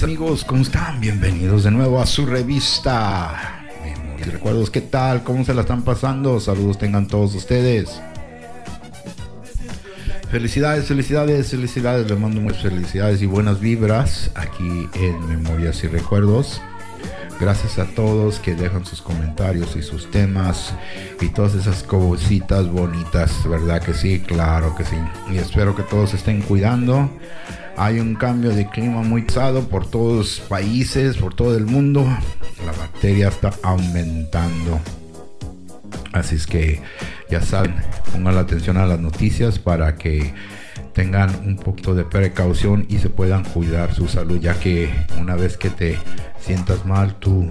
Mis amigos, ¿cómo están? Bienvenidos de nuevo a su revista. Memorias y recuerdos, ¿qué tal? ¿Cómo se la están pasando? Saludos tengan todos ustedes. Felicidades, felicidades, felicidades. Les mando muchas felicidades y buenas vibras aquí en Memorias y Recuerdos. Gracias a todos que dejan sus comentarios y sus temas y todas esas cositas bonitas, ¿verdad que sí? Claro que sí. Y espero que todos estén cuidando. Hay un cambio de clima muy pesado por todos los países, por todo el mundo. La bacteria está aumentando. Así es que ya saben, pongan la atención a las noticias para que tengan un poquito de precaución y se puedan cuidar su salud, ya que una vez que te sientas mal, tu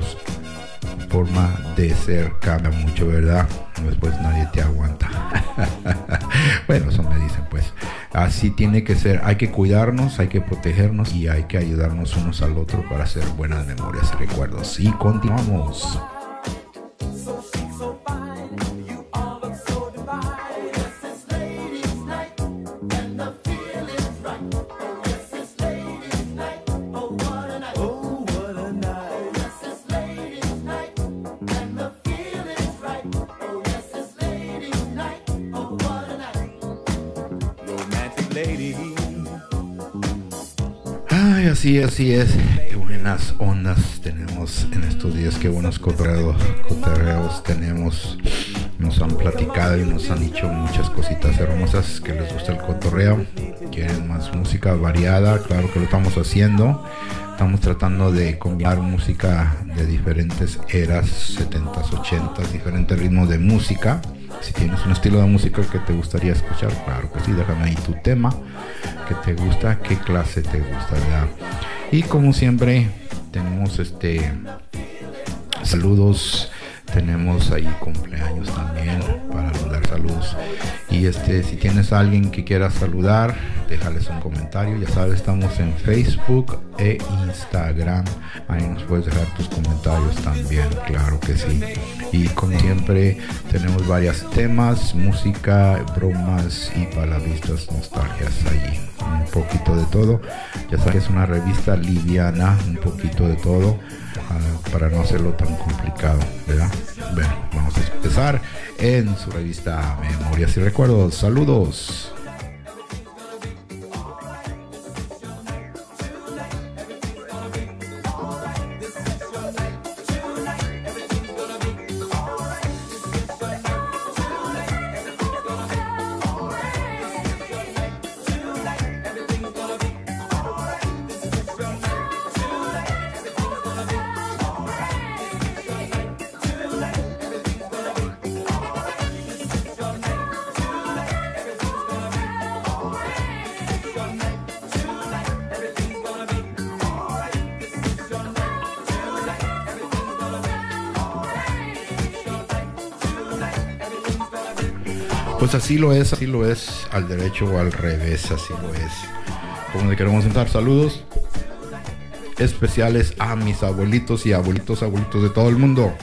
forma de ser cambia mucho, ¿verdad? Después nadie te aguanta. bueno, eso me dicen pues. Así tiene que ser. Hay que cuidarnos, hay que protegernos y hay que ayudarnos unos al otro para hacer buenas memorias y recuerdos. Y continuamos. Ay, así, es. Qué buenas ondas tenemos en estos días, qué buenos cotorreos, cotorreos tenemos. Nos han platicado y nos han dicho muchas cositas hermosas que les gusta el cotorreo. Quieren más música variada, claro que lo estamos haciendo. Estamos tratando de combinar música de diferentes eras, 70s, 80s, diferentes ritmos de música. Si tienes un estilo de música que te gustaría escuchar, claro que sí, déjame ahí tu tema que te gusta, qué clase te gusta. Y como siempre, tenemos este saludos, tenemos ahí cumpleaños también para dar saludos. Y este, si tienes a alguien que quiera saludar, déjales un comentario. Ya sabes, estamos en Facebook e Instagram. Ahí nos puedes dejar tus comentarios también, claro que sí. Y como siempre, tenemos varios temas, música, bromas y palabristas, nostalgias allí. Un poquito de todo. Ya sabes es una revista liviana, un poquito de todo, uh, para no hacerlo tan complicado, ¿verdad? Bueno, vamos a empezar en su revista Memorias y Recuerdos. Saludos. Lo es, así lo es, al derecho o al revés, así lo es. Como le queremos sentar saludos especiales a mis abuelitos y abuelitos, abuelitos de todo el mundo.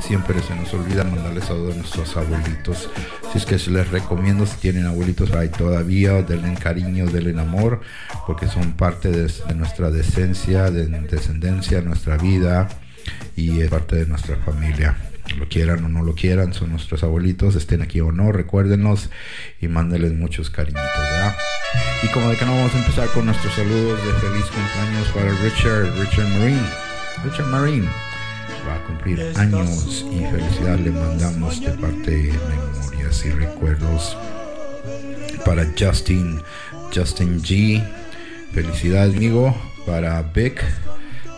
Siempre se nos olvida mandarles saludos a nuestros abuelitos. Si es que se les recomiendo, si tienen abuelitos ahí todavía, denle cariño, denle amor, porque son parte de, de nuestra decencia, de descendencia, nuestra vida y es parte de nuestra familia lo quieran o no lo quieran, son nuestros abuelitos, estén aquí o no, recuérdenlos y mándenles muchos cariñitos, ¿verdad? Y como de que no vamos a empezar con nuestros saludos de feliz cumpleaños para Richard, Richard Marine. Richard Marine va a cumplir años y felicidad le mandamos de parte de Memorias y Recuerdos para Justin, Justin G. Felicidades, amigo, para Vic,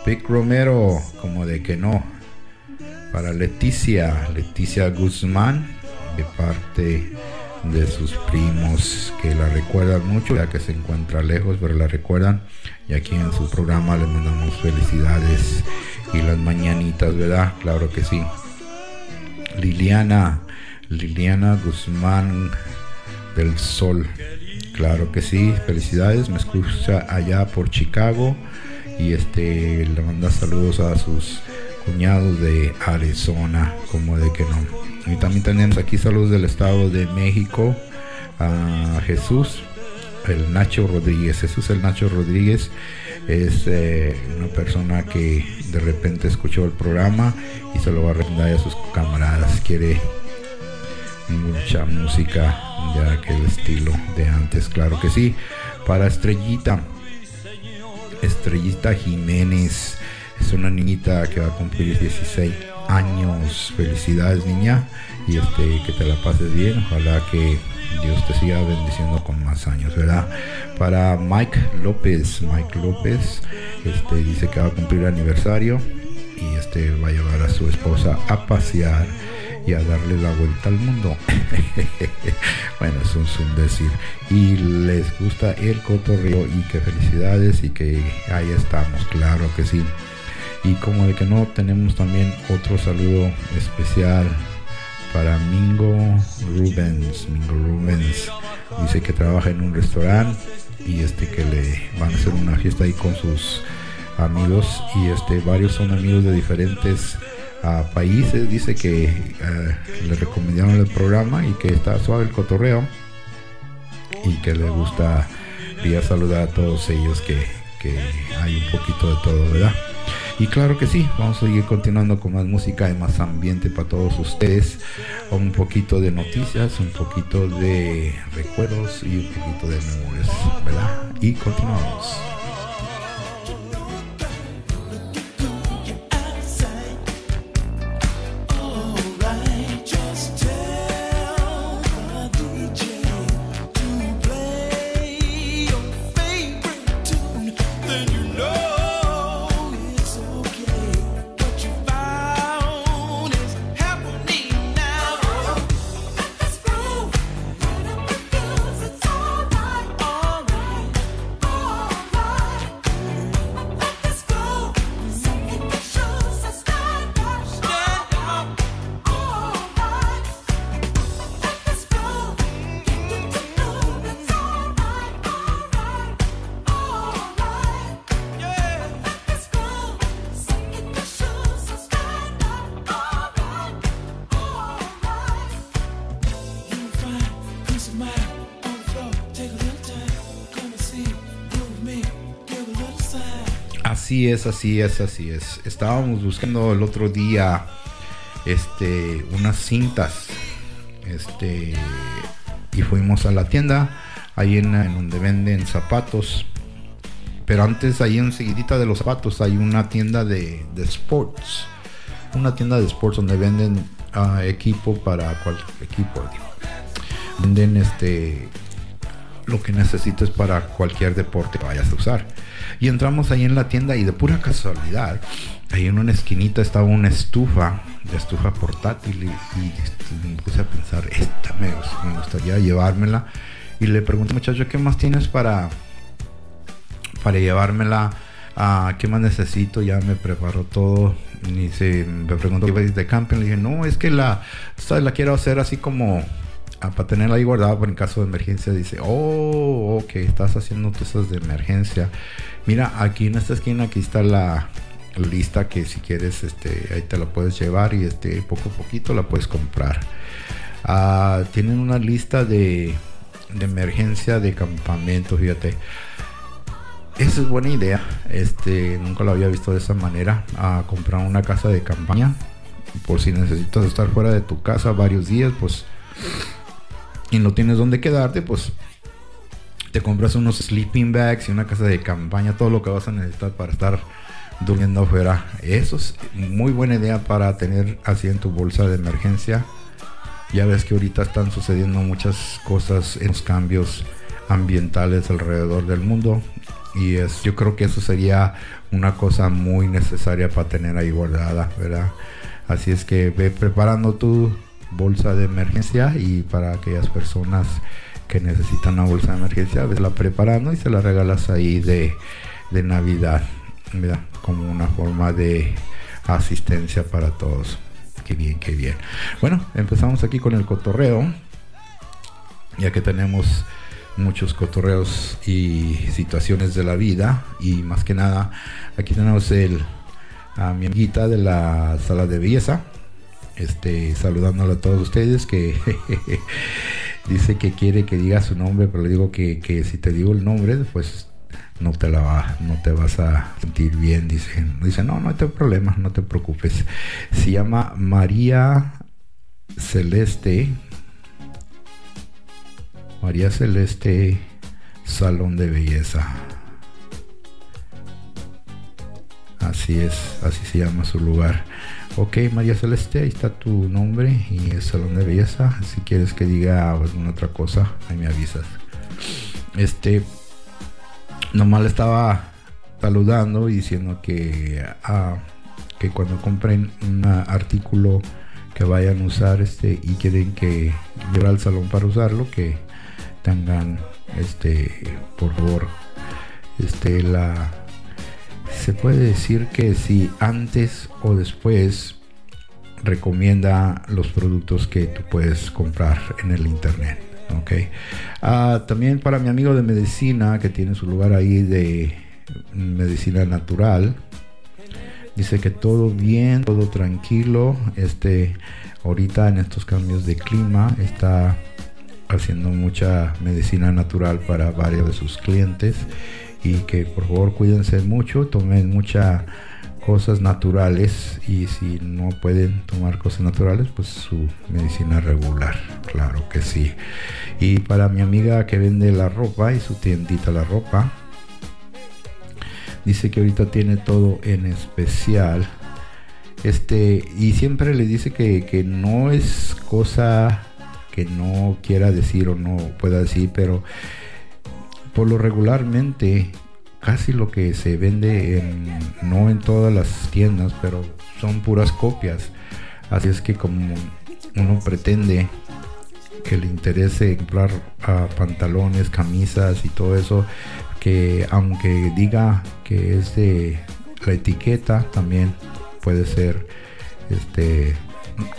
Vic Romero, como de que no, para Leticia, Leticia Guzmán, de parte de sus primos que la recuerdan mucho, ya que se encuentra lejos, pero la recuerdan. Y aquí en su programa le mandamos felicidades y las mañanitas, ¿verdad? Claro que sí. Liliana, Liliana Guzmán del Sol. Claro que sí, felicidades. Me escucha allá por Chicago y este le manda saludos a sus cuñados de Arizona, como de que no. Y también tenemos aquí saludos del Estado de México a Jesús, el Nacho Rodríguez. Jesús el Nacho Rodríguez es eh, una persona que de repente escuchó el programa y se lo va a recomendar a sus camaradas. Quiere mucha música de aquel estilo de antes, claro que sí. Para Estrellita, Estrellita Jiménez, es una niñita que va a cumplir 16 años. Felicidades, niña, y este que te la pases bien. Ojalá que Dios te siga bendiciendo con más años, ¿verdad? Para Mike López, Mike López, este dice que va a cumplir aniversario y este va a llevar a su esposa a pasear y a darle la vuelta al mundo. bueno, es un, decir. Y les gusta el cotorreo y que felicidades y que ahí estamos, claro que sí. Y como de que no, tenemos también otro saludo especial para Mingo Rubens. Mingo Rubens dice que trabaja en un restaurante y este que le van a hacer una fiesta ahí con sus amigos. Y este varios son amigos de diferentes ah, países. Dice que ah, le recomendaron el programa y que está suave el cotorreo y que le gusta a saludar a todos ellos que, que hay un poquito de todo verdad y claro que sí, vamos a seguir continuando con más música y más ambiente para todos ustedes. Un poquito de noticias, un poquito de recuerdos y un poquito de memorias, ¿verdad? Y continuamos. Es, así es, así es. Estábamos buscando el otro día este unas cintas. Este y fuimos a la tienda ahí en, donde venden zapatos. Pero antes ahí enseguidita de los zapatos hay una tienda de, sports. Una tienda de sports donde venden ah, equipo para cualquier equipo. Venden este lo que necesites para cualquier deporte que vayas a usar. Y entramos ahí en la tienda y de pura casualidad, ahí en una esquinita estaba una estufa, de estufa portátil y, me puse a pensar, esta me, gustaría llevármela. Y le pregunté, muchacho, ¿qué más tienes para, para llevármela? a ¿Qué más necesito? Ya me preparó todo. Y se, me preguntó, ¿qué de camping? Le dije, no, es que la, la quiero hacer así como Ah, para tenerla ahí guardada por en caso de emergencia. Dice, oh, ok, estás haciendo cosas de emergencia. Mira, aquí en esta esquina, aquí está la lista que si quieres, este, ahí te la puedes llevar y este, poco a poquito la puedes comprar. Ah, tienen una lista de, de emergencia de campamento, fíjate. Esa es buena idea. Este, nunca lo había visto de esa manera. A comprar una casa de campaña. Por si necesitas estar fuera de tu casa varios días, pues y no tienes dónde quedarte, pues te compras unos sleeping bags y una casa de campaña, todo lo que vas a necesitar para estar durmiendo afuera. Eso es muy buena idea para tener así en tu bolsa de emergencia. Ya ves que ahorita están sucediendo muchas cosas en los cambios ambientales alrededor del mundo y es, yo creo que eso sería una cosa muy necesaria para tener ahí guardada, ¿verdad? Así es que ve preparando tu bolsa de emergencia y para aquellas personas que necesitan una bolsa de emergencia, ves la preparando y se la regalas ahí de, de Navidad, como una forma de asistencia para todos. Qué bien, qué bien. Bueno, empezamos aquí con el cotorreo, ya que tenemos muchos cotorreos y situaciones de la vida y más que nada aquí tenemos el a mi amiguita de la sala de belleza este, saludándole a todos ustedes que dice que quiere que diga su nombre, pero le digo que, que si te digo el nombre, pues no te la va, no te vas a sentir bien. Dice, dice, no, no hay problema, no te preocupes. Se llama María Celeste. María Celeste Salón de Belleza. Así es, así se llama su lugar. Ok, María Celeste, ahí está tu nombre y el salón de belleza. Si quieres que diga alguna otra cosa, ahí me avisas. Este, nomás le estaba saludando y diciendo que, ah, que cuando compren un artículo que vayan a usar este y quieren que llevar al salón para usarlo, que tengan este por favor este la se puede decir que si antes o después recomienda los productos que tú puedes comprar en el internet Ok. Ah, también para mi amigo de medicina, que tiene su lugar ahí de medicina natural, dice que todo bien, todo tranquilo. Este, ahorita en estos cambios de clima está haciendo mucha medicina natural para varios de sus clientes y que por favor cuídense mucho, tomen mucha cosas naturales y si no pueden tomar cosas naturales, pues su medicina regular, claro que sí. Y para mi amiga que vende la ropa y su tiendita la ropa, dice que ahorita tiene todo en especial. Este, y siempre le dice que, que no es cosa que no quiera decir o no pueda decir, pero por lo regularmente casi lo que se vende en, no en todas las tiendas, pero son puras copias. Así es que como uno pretende que le interese comprar ah, pantalones, camisas y todo eso, que aunque diga que es de la etiqueta, también puede ser este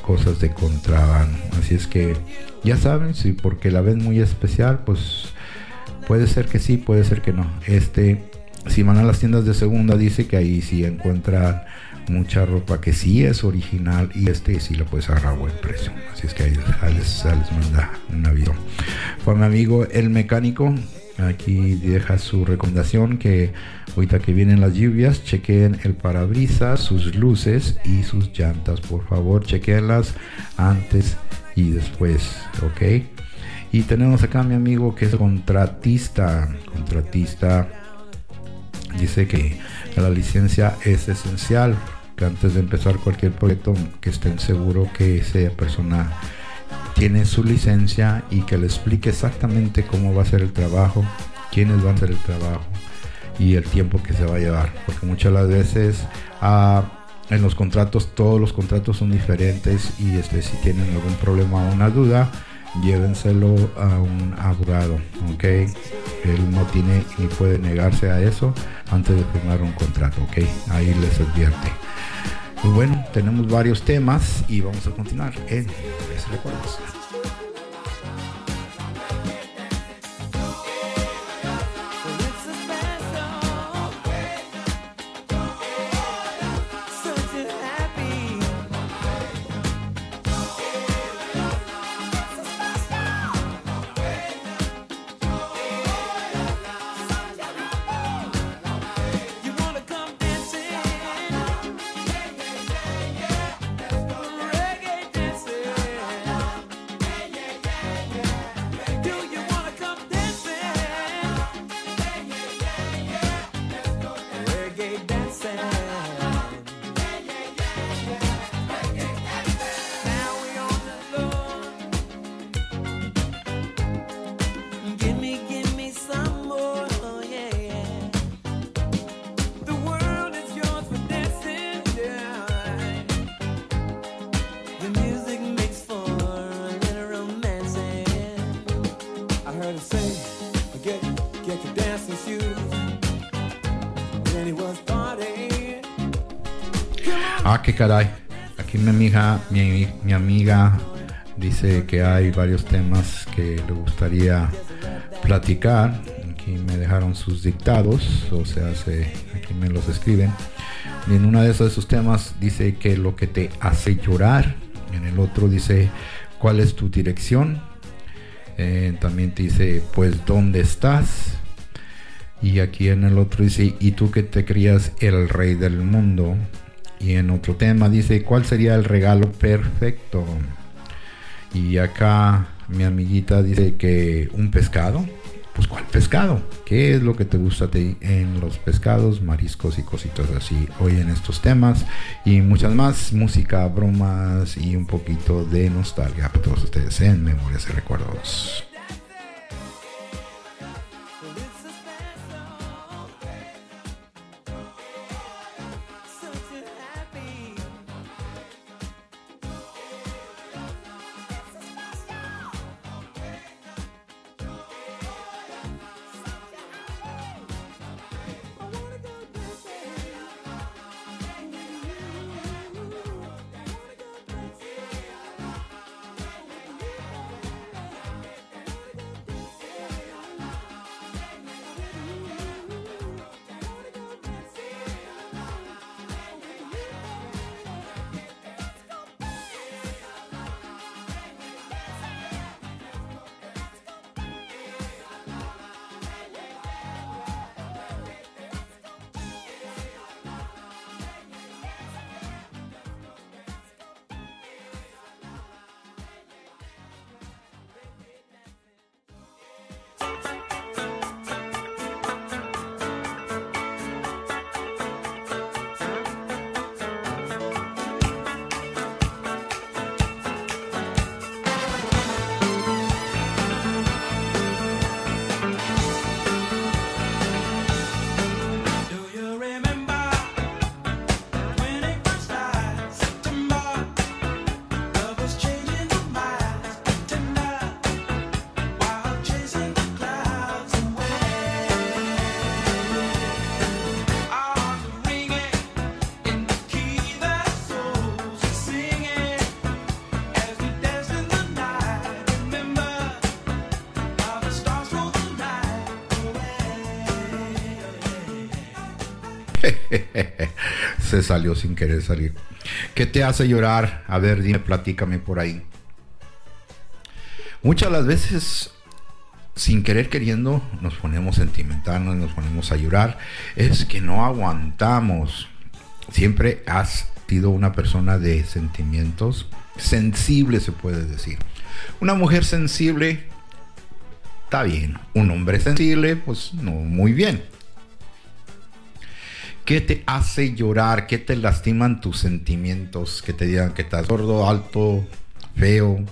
cosas de contrabando. Así es que ya saben, si porque la ven muy especial, pues puede ser que sí, puede ser que no. Este si van a las tiendas de segunda dice que ahí sí encuentran mucha ropa que sí es original y este sí lo puedes agarrar a buen precio. Así es que ahí les, les manda un avión. Fue mi amigo el mecánico. Aquí deja su recomendación que ahorita que vienen las lluvias, chequen el parabrisas, sus luces y sus llantas. Por favor, chequenlas antes y después, ¿ok? Y tenemos acá a mi amigo que es contratista. Contratista dice que la licencia es esencial, que antes de empezar cualquier proyecto que estén seguros que esa persona tiene su licencia y que le explique exactamente cómo va a ser el trabajo, quiénes van a hacer el trabajo y el tiempo que se va a llevar. Porque muchas las veces ah, en los contratos, todos los contratos son diferentes y este, si tienen algún problema o una duda, llévenselo a un abogado, ¿ok? Él no tiene ni puede negarse a eso antes de firmar un contrato, ¿ok? Ahí les advierte. Pues bueno, tenemos varios temas y vamos a continuar en Recuerdos. Caray. Aquí mi amiga, mi, mi amiga dice que hay varios temas que le gustaría platicar. Aquí me dejaron sus dictados, o sea, se, aquí me los escriben. En una de esos, temas dice que lo que te hace llorar. En el otro dice cuál es tu dirección. Eh, también te dice, pues, ¿dónde estás? Y aquí en el otro dice, ¿y tú que te crías el rey del mundo? Y en otro tema dice, ¿cuál sería el regalo perfecto? Y acá mi amiguita dice que un pescado. Pues ¿cuál pescado? ¿Qué es lo que te gusta a en los pescados, mariscos y cositas así? Hoy en estos temas y muchas más, música, bromas y un poquito de nostalgia para todos ustedes en Memorias y Recuerdos. Se salió sin querer salir. ¿Qué te hace llorar? A ver, dime, platícame por ahí. Muchas las veces, sin querer queriendo, nos ponemos sentimentales, nos ponemos a llorar. Es que no aguantamos. Siempre has sido una persona de sentimientos sensible, se puede decir. Una mujer sensible, está bien. Un hombre sensible, pues no muy bien. ¿Qué te hace llorar? ¿Qué te lastiman tus sentimientos? Que te digan que estás gordo, alto, feo,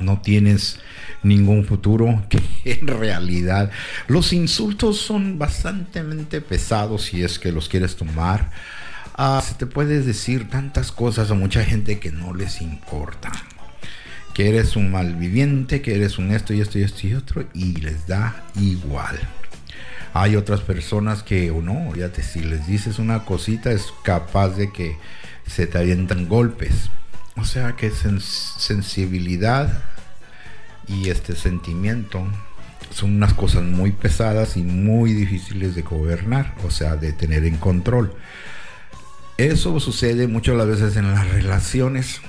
no tienes ningún futuro, que en realidad los insultos son bastante pesados si es que los quieres tomar. Ah, se te puedes decir tantas cosas a mucha gente que no les importa. Que eres un malviviente, que eres un esto y esto y esto y otro, y les da igual. Hay otras personas que, o no, te si les dices una cosita es capaz de que se te avientan golpes. O sea que sensibilidad y este sentimiento son unas cosas muy pesadas y muy difíciles de gobernar, o sea, de tener en control. Eso sucede muchas las veces en las relaciones,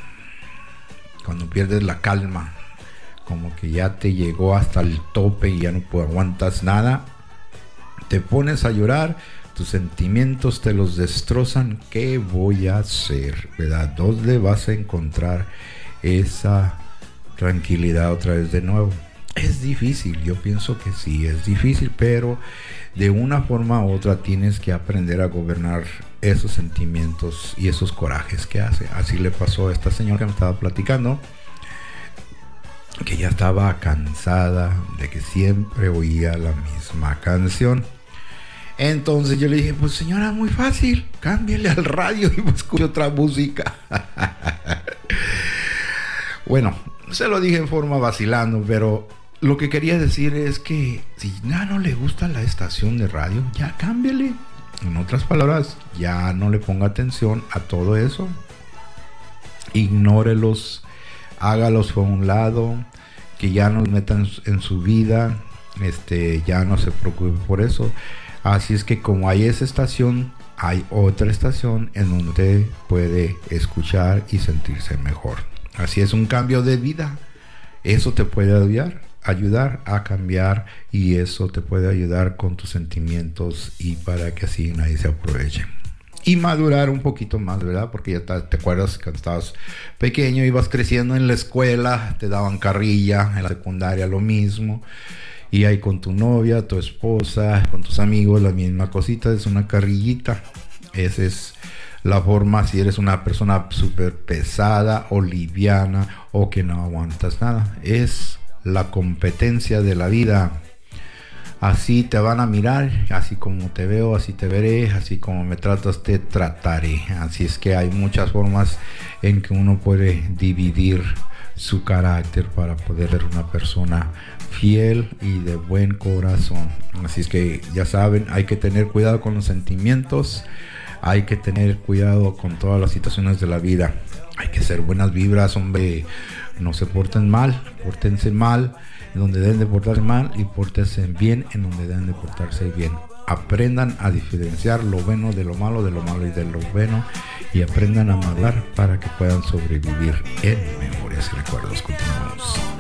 cuando pierdes la calma, como que ya te llegó hasta el tope y ya no aguantas nada te pones a llorar, tus sentimientos te los destrozan, ¿qué voy a hacer? ¿Verdad? ¿Dónde vas a encontrar esa tranquilidad otra vez de nuevo? Es difícil, yo pienso que sí, es difícil, pero de una forma u otra tienes que aprender a gobernar esos sentimientos y esos corajes que hace. Así le pasó a esta señora que me estaba platicando, que ya estaba cansada de que siempre oía la misma canción entonces yo le dije, pues señora, muy fácil, cámbiale al radio y busque otra música. bueno, se lo dije en forma vacilando, pero lo que quería decir es que si ya no le gusta la estación de radio, ya cámbiale. En otras palabras, ya no le ponga atención a todo eso. Ignórelos, hágalos por un lado, que ya no metan en su vida, este, ya no se preocupe por eso. Así es que como hay esa estación, hay otra estación en donde puede escuchar y sentirse mejor. Así es un cambio de vida Eso te puede ayudar, ayudar a cambiar y eso te puede ayudar con tus sentimientos y para que así nadie se aproveche. Y madurar un poquito más, ¿verdad? Porque ya te, te acuerdas cuando estabas pequeño, ibas creciendo en la escuela, te daban carrilla, en la secundaria lo mismo y ahí con tu novia, tu esposa, con tus amigos, la misma cosita, es una carrillita. Esa es la forma si eres una persona súper pesada o liviana o que no aguantas nada. Es la competencia de la vida. Así te van a mirar, así como te veo, así te veré, así como me tratas, te trataré. Así es que hay muchas formas en que uno puede dividir su carácter para poder ser una persona fiel y de buen corazón. Así es que ya saben, hay que tener cuidado con los sentimientos, hay que tener cuidado con todas las situaciones de la vida. Hay que ser buenas vibras, hombre. No se porten mal, portense mal en donde deben de portarse mal y portense bien en donde deben de portarse bien. Aprendan a diferenciar lo bueno de lo malo, de lo malo y de lo bueno y aprendan a amar para que puedan sobrevivir en memorias y recuerdos. Continuamos.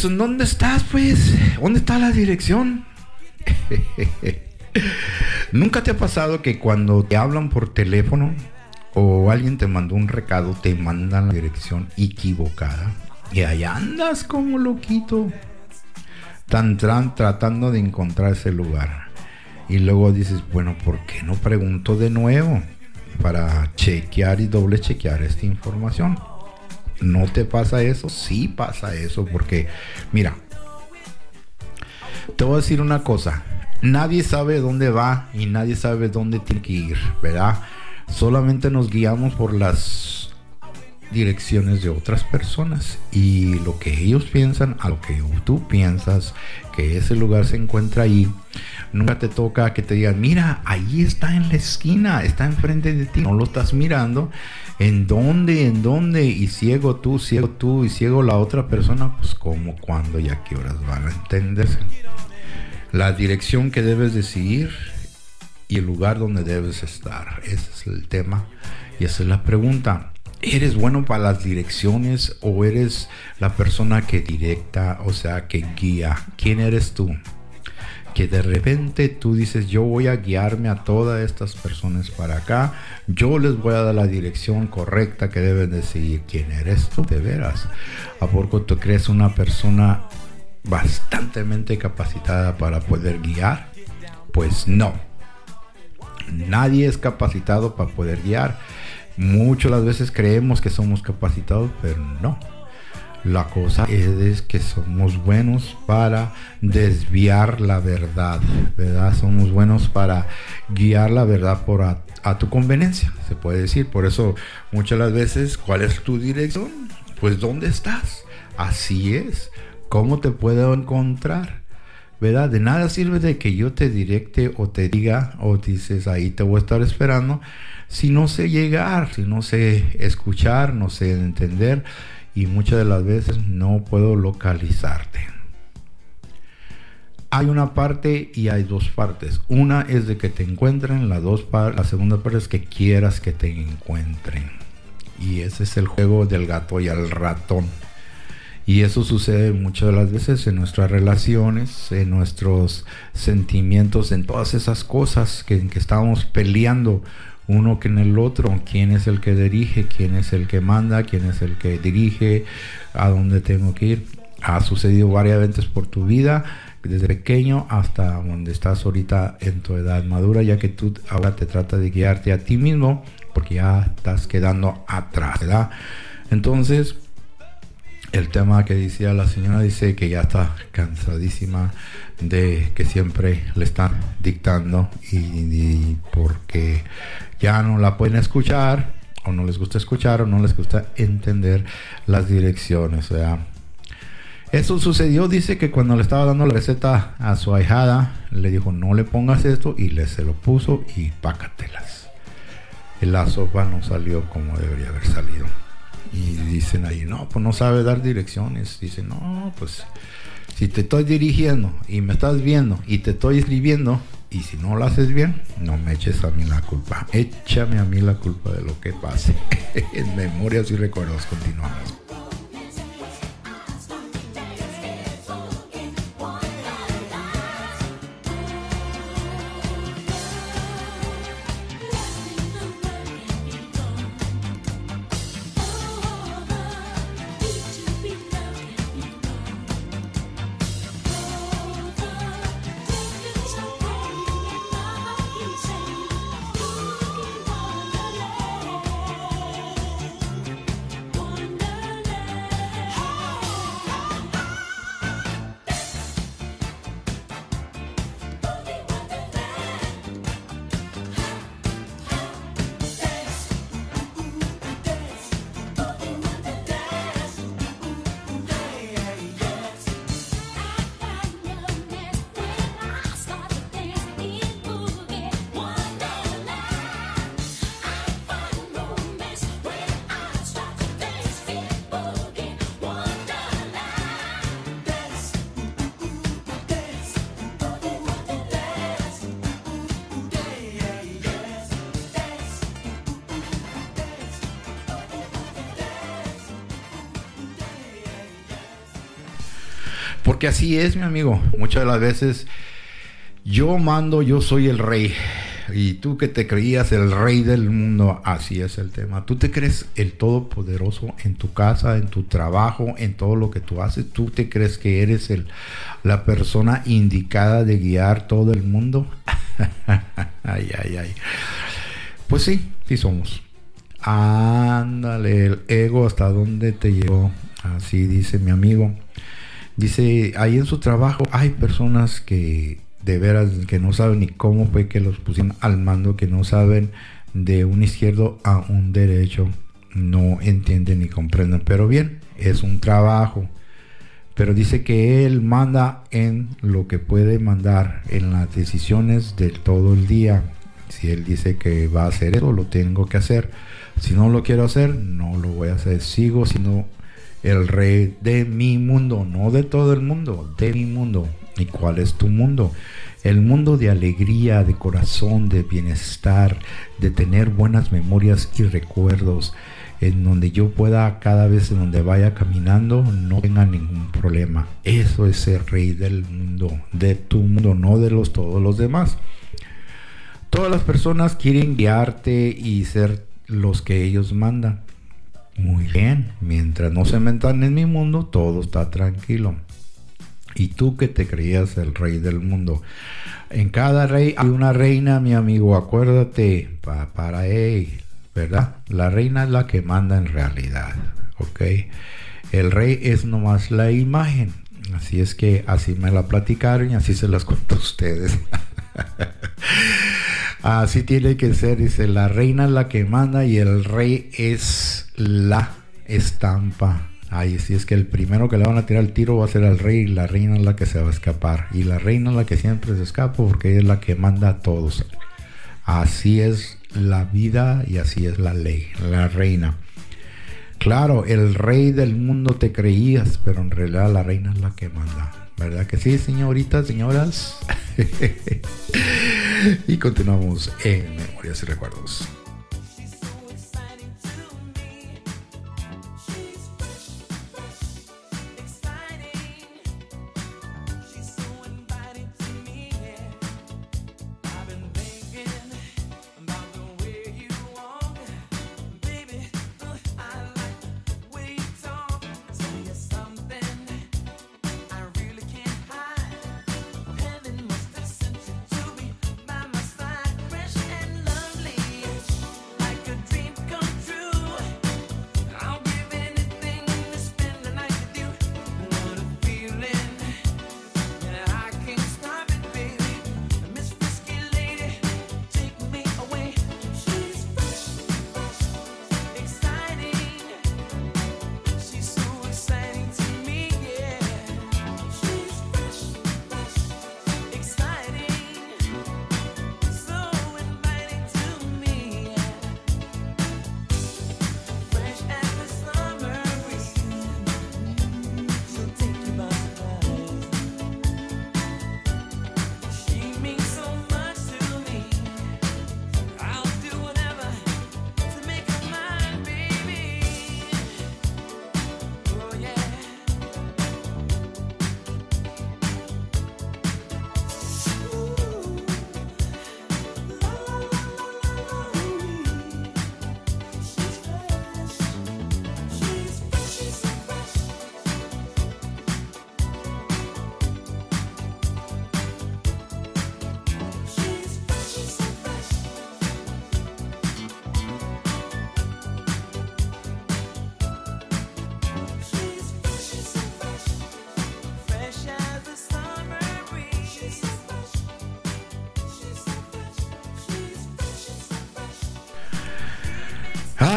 Pues ¿en dónde estás, pues? ¿Dónde está la dirección? ¿Nunca te ha pasado que cuando te hablan por teléfono o alguien te mandó un recado, te mandan la dirección equivocada? Y ahí andas como loquito, tan, tan tratando de encontrar ese lugar. Y luego dices, bueno, ¿por qué no pregunto de nuevo? Para chequear y doble chequear esta información. ¿No te pasa eso? Sí pasa eso, porque mira, te voy a decir una cosa, nadie sabe dónde va y nadie sabe dónde tiene que ir, ¿verdad? Solamente nos guiamos por las direcciones de otras personas y lo que ellos piensan a lo que tú piensas que ese lugar se encuentra ahí nunca te toca que te digan mira ahí está en la esquina está enfrente de ti no lo estás mirando ¿En dónde? ¿En dónde? Y ciego tú, ciego tú y ciego la otra persona, pues como, cuándo y a qué horas van a entenderse. La dirección que debes de seguir y el lugar donde debes estar. Ese es el tema y esa es la pregunta. ¿Eres bueno para las direcciones o eres la persona que directa, o sea, que guía? ¿Quién eres tú? Que de repente tú dices, yo voy a guiarme a todas estas personas para acá, yo les voy a dar la dirección correcta que deben de seguir. ¿Quién eres tú de veras? ¿A poco tú crees una persona bastante capacitada para poder guiar? Pues no. Nadie es capacitado para poder guiar. Muchas las veces creemos que somos capacitados, pero no la cosa es que somos buenos para desviar la verdad, ¿verdad? Somos buenos para guiar la verdad por a, tu conveniencia, se puede decir. Por eso muchas las veces, ¿cuál es tu dirección? Pues ¿dónde estás? Así es. ¿Cómo te puedo encontrar? ¿Verdad? De nada sirve de que yo te directe o te diga o dices ahí te voy a estar esperando si no sé llegar, si no sé escuchar, no sé entender y muchas de las veces no puedo localizarte. hay una parte y hay dos partes. Una es de que te encuentren, la, dos la segunda parte es que quieras que te encuentren. Y ese es el juego del gato y el ratón. Y eso sucede muchas de las veces en nuestras relaciones, en nuestros sentimientos, en todas esas cosas que, que estamos peleando uno que en el otro, quién es el que dirige, quién es el que manda, quién es el que dirige, a dónde tengo que ir. Ha sucedido varias veces por tu vida, desde pequeño hasta donde estás ahorita en tu edad madura, ya que tú ahora te trata de guiarte a ti mismo, porque ya estás quedando atrás, ¿verdad? Entonces, el tema que decía la señora dice que ya está cansadísima de que siempre le están dictando y, porque ya no la pueden escuchar o no les gusta escuchar o no les gusta entender las direcciones. Eso sucedió, dice que cuando le estaba dando la receta a su ahijada, le dijo no le pongas esto y le se lo puso y pácatelas. La sopa no salió como debería haber salido. Y dicen ahí, no, pues no sabe dar direcciones. Dicen, no, pues si te estoy dirigiendo y me estás viendo y te estoy escribiendo y si no lo haces bien, no me eches a mí la culpa. Échame a mí la culpa de lo que pase. en memorias y recuerdos continuamos. Así es, mi amigo. Muchas de las veces yo mando, yo soy el rey. Y tú que te creías el rey del mundo, así es el tema. Tú te crees el todopoderoso en tu casa, en tu trabajo, en todo lo que tú haces. Tú te crees que eres el, la persona indicada de guiar todo el mundo. ay, ay, ay. Pues sí, sí somos. Ándale, el ego hasta dónde te llevó. Así dice mi amigo. Dice, ahí en su trabajo hay personas que de veras que no saben ni cómo fue que los pusieron al mando, que no saben de un izquierdo a un derecho, no entienden ni comprenden. Pero bien, es un trabajo. Pero dice que él manda en lo que puede mandar, en las decisiones de todo el día. Si él dice que va a hacer eso, lo tengo que hacer. Si no lo quiero hacer, no lo voy a hacer. Sigo siendo el rey de mi mundo, no de todo el mundo, de mi mundo. ¿Y cuál es tu mundo? El mundo de alegría, de corazón, de bienestar, de tener buenas memorias y recuerdos, en donde yo pueda cada vez en donde vaya caminando no tenga ningún problema. Eso es ser rey del mundo, de tu mundo, no de los todos los demás. Todas las personas quieren guiarte y ser los que ellos mandan. Muy bien, mientras no se metan en mi mundo, todo está tranquilo. Y tú que te creías el rey del mundo. En cada rey hay una reina, mi amigo, acuérdate, para él, ¿verdad? La reina es la que manda en realidad, ¿ok? El rey es nomás la imagen. Así es que así me la platicaron y así se las cuento a ustedes. Así tiene que ser, dice, la reina es la que manda y el rey es la estampa. Ay, si es que el primero que le van a tirar el tiro va a ser al rey y la reina es la que se va a escapar. Y la reina es la que siempre se escapa porque es la que manda a todos. Así es la vida y así es la ley, la reina. Claro, el rey del mundo te creías, pero en realidad la reina es la que manda. ¿Verdad que sí, señoritas, señoras? y continuamos en Memorias y Recuerdos.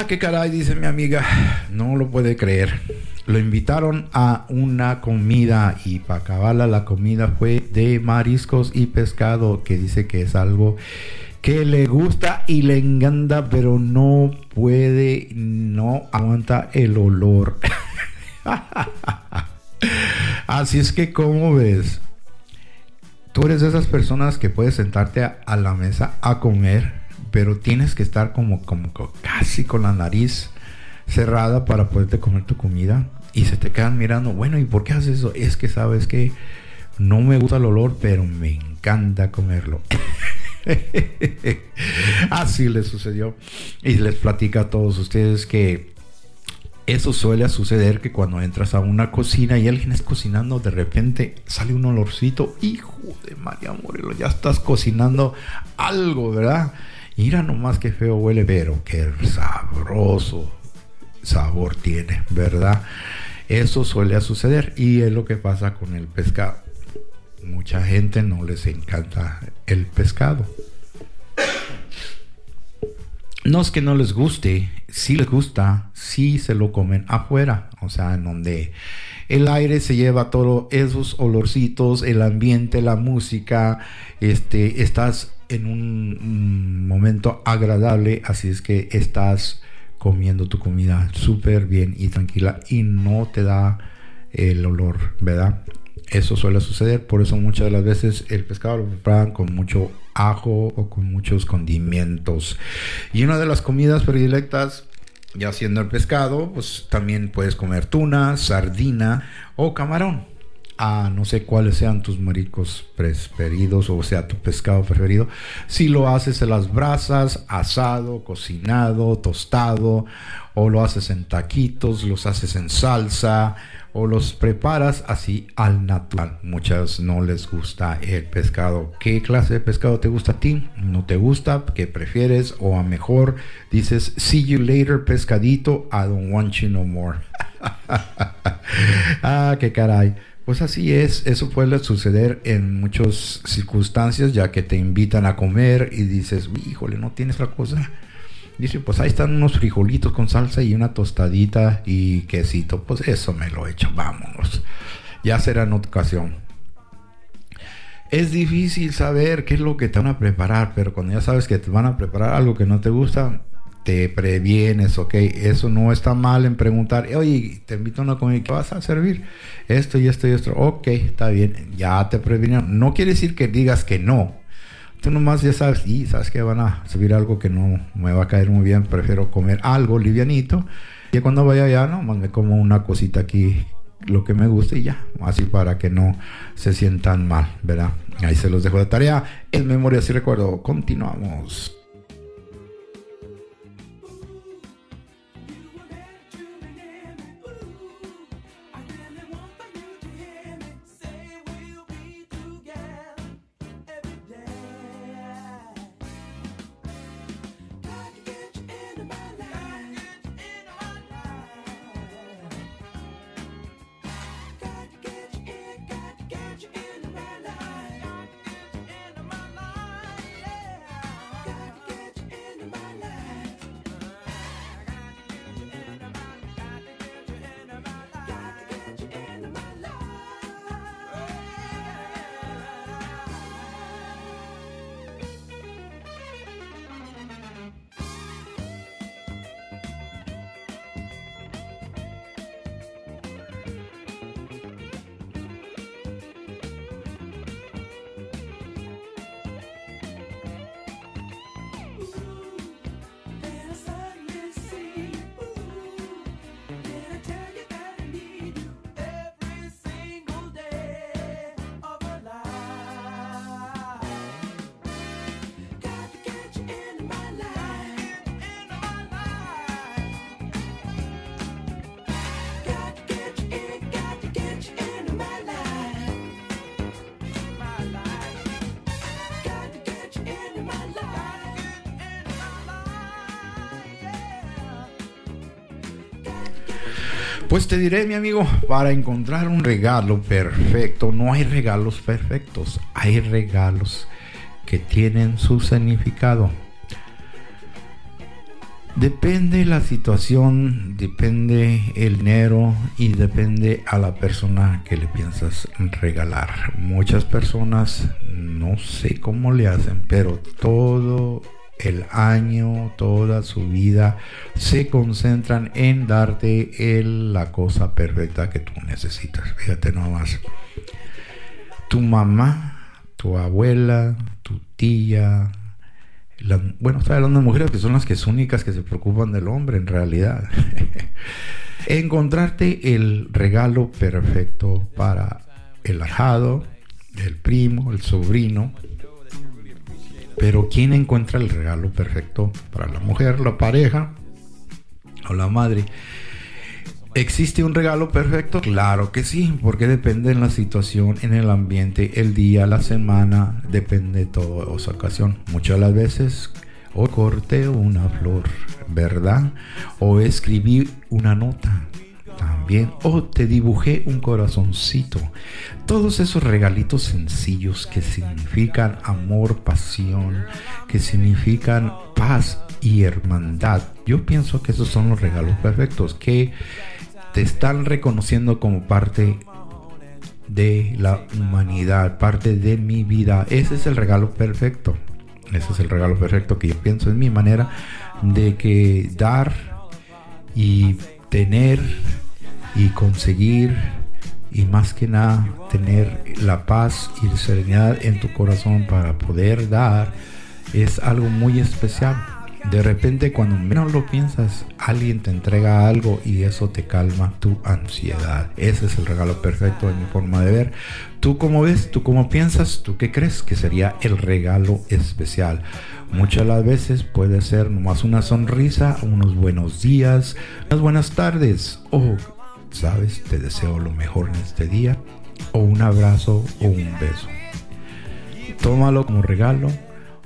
Ah, qué caray, dice mi amiga. No lo puede creer. Lo invitaron a una comida y para acabarla la comida fue de mariscos y pescado, que dice que es algo que le gusta y le encanta, pero no puede, no aguanta el olor. Así es que, ¿cómo ves? Tú eres de esas personas que puedes sentarte a la mesa a comer pero tienes que estar como, como casi con la nariz cerrada para poderte comer tu comida y se te quedan mirando, bueno, ¿y por qué haces eso? Es que sabes que no me gusta el olor, pero me encanta comerlo. Así les sucedió. Y les platica a todos ustedes que eso suele suceder que cuando entras a una cocina y alguien está cocinando, de repente sale un olorcito. Hijo de María Morelo, ya estás cocinando algo, ¿verdad? Mira nomás qué feo huele, pero qué sabroso sabor tiene, ¿verdad? Eso suele suceder y es lo que pasa con el pescado. Mucha gente no les encanta el pescado. No es que no les guste, si les gusta, si se lo comen afuera, o sea, en donde el aire se lleva todos esos olorcitos, el ambiente, la música, este, estás en un, momento agradable, así es que estás comiendo tu comida súper bien y tranquila y no te da el olor, ¿verdad? Eso suele suceder, por eso muchas de las veces el pescado lo preparan con mucho ajo o con muchos condimentos. Y una de las comidas predilectas, ya siendo el pescado, pues también puedes comer tuna, sardina o camarón a no sé cuáles sean tus maricos preferidos o sea tu pescado preferido. Si lo haces en las brasas, asado, cocinado, tostado, o lo haces en taquitos, los haces en salsa, o los preparas así al natural. Muchas no les gusta el pescado. ¿Qué clase de pescado te gusta a ti? ¿No te gusta? ¿Qué prefieres? O a mejor dices, see you later pescadito, I don't want you no more. ah, qué caray. Pues así es, eso puede suceder en muchas circunstancias, ya que te invitan a comer y dices, híjole, no tienes la cosa. Dice, pues ahí están unos frijolitos con salsa y una tostadita y quesito. Pues eso me lo he hecho, vámonos. Ya será en otra ocasión. Es difícil saber qué es lo que te van a preparar, pero cuando ya sabes que te van a preparar algo que no te gusta, te previenes, ok, eso no está mal en preguntar, oye, te invito a una comida, ¿qué vas a servir? Esto y esto y esto, ok, está bien, ya te previnieron. No quiere decir que digas que no, tú nomás ya sabes, y sabes que van a subir algo que no me va a caer muy bien, prefiero comer algo livianito, y cuando vaya allá, no, me como una cosita aquí lo que me gusta y ya, así para que no se sientan mal, ¿verdad? Ahí se los dejo de tarea. En memoria, si recuerdo, continuamos. Pues te diré, mi amigo, para encontrar un regalo perfecto, no hay regalos perfectos, hay regalos que tienen su significado. Depende la situación, depende el dinero y depende a la persona que le piensas regalar. Muchas personas no sé cómo le hacen, pero todo el año, toda su vida, se concentran en darte el, la cosa perfecta que tú necesitas. Fíjate nomás. Tu mamá, tu abuela, tu tía, bueno, está hablando de mujeres que son las que son únicas que se preocupan del hombre en realidad. Encontrarte el regalo perfecto para el ajado, el primo, el sobrino, pero ¿quién encuentra el regalo perfecto para la mujer, la pareja o la madre? ¿Existe un regalo perfecto? Claro que sí, porque depende de la situación, en el ambiente, el día, la semana, depende de toda esa ocasión. Muchas de las veces o corté una flor, ¿verdad? O escribí una nota, también. O te dibujé un corazoncito. Todos esos regalitos sencillos que significan amor, pasión, que significan paz y hermandad. Yo pienso que esos son los regalos perfectos que te están reconociendo como parte de la humanidad, parte de mi vida. Ese es el regalo perfecto. Ese es el regalo perfecto que yo pienso en mi manera de que dar y tener y conseguir y más que nada tener la paz y la serenidad en tu corazón para poder dar es algo muy especial. De repente cuando menos lo piensas, alguien te entrega algo y eso te calma tu ansiedad. Ese es el regalo perfecto en mi forma de ver. ¿Tú cómo ves? ¿Tú cómo piensas? ¿Tú qué crees que sería el regalo especial? Muchas las veces puede ser nomás una sonrisa, unos buenos días, unas buenas tardes sabes, te deseo lo mejor en este día, o un abrazo o un beso. Tómalo como regalo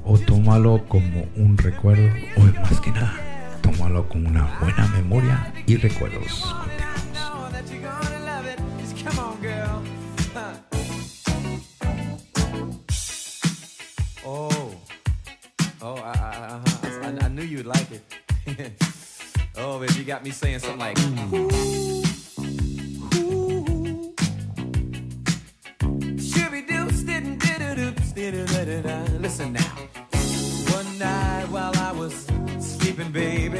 o tómalo como un recuerdo, o más que nada, tómalo como una buena memoria y recuerdos. Oh, oh, I, I, I, knew you'd like it. oh, baby, you got me saying something like. Listen now. One night while I was sleeping, baby,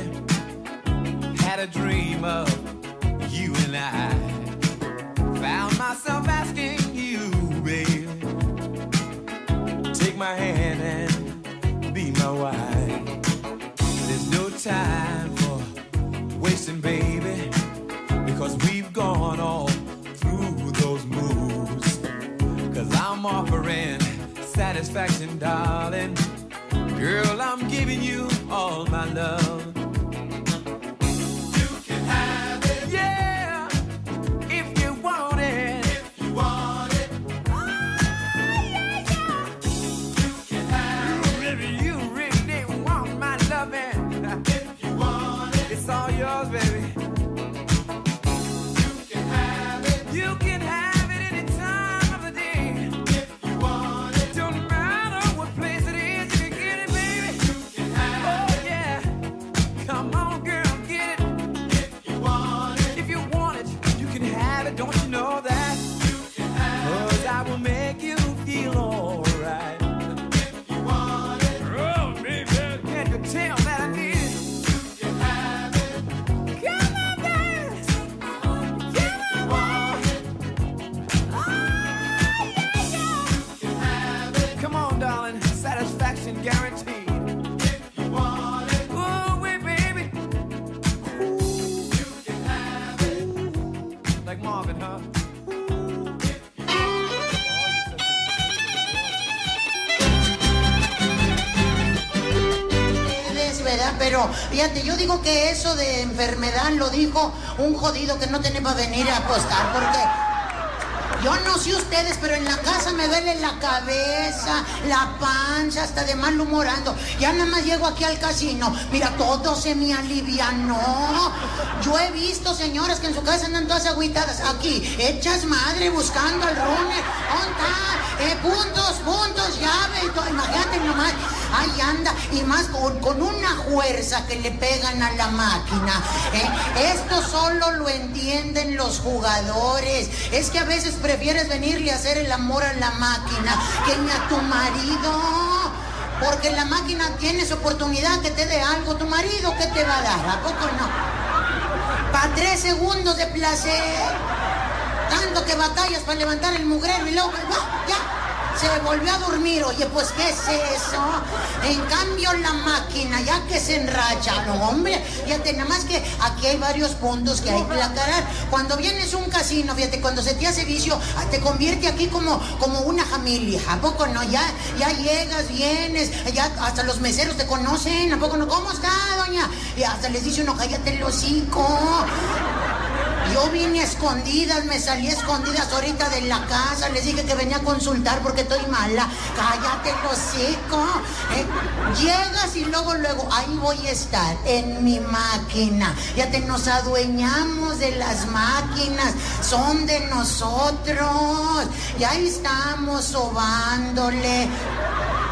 had a dream of you and I. Found myself asking you, baby, take my hand and be my wife. There's no time for wasting, baby, because we've gone all offering satisfaction, darling. Girl, I'm giving you all my love. Fíjate, yo digo que eso de enfermedad lo dijo un jodido que no tenía para venir a apostar, porque yo no sé ustedes, pero en la casa me duele la cabeza, la panza, hasta de mal humorando. Ya nada más llego aquí al casino, mira, todo se me alivianó. Yo he visto señoras que en su casa andan todas agüitadas, aquí, hechas madre, buscando al runner. Eh, puntos, puntos, llave todo. Imagínate nomás. Ahí anda, y más con, una fuerza que le pegan a la máquina. ¿eh? Esto solo lo entienden los jugadores. Es que a veces prefieres venirle a hacer el amor a la máquina que ni a tu marido. Porque la máquina tienes oportunidad que te dé algo. ¿Tu marido qué te va a dar? ¿A poco no? Para tres segundos de placer. Tanto que batallas para levantar el mugrero y luego, ¡ah! ya, se volvió a dormir. Oye, pues, ¿qué es eso? En cambio, la máquina, ya que se enracha, no, hombre, fíjate, nada más que aquí hay varios puntos que hay que aclarar. Cuando vienes un casino, fíjate, cuando se te hace vicio, ah, te convierte aquí como, como una familia. ¿A poco no? Ya, ya llegas, vienes, ya hasta los meseros te conocen. ¿A poco no? ¿Cómo está, doña? Y hasta les dice uno, cállate el hocico. Yo vine a escondidas, me salí a escondidas ahorita de la casa, les dije que venía a consultar porque estoy mala. Cállate hocico. ¿eh? Llegas y luego, luego, ahí voy a estar, en mi máquina. Ya te nos adueñamos de las máquinas, son de nosotros. Y ahí estamos sobándole.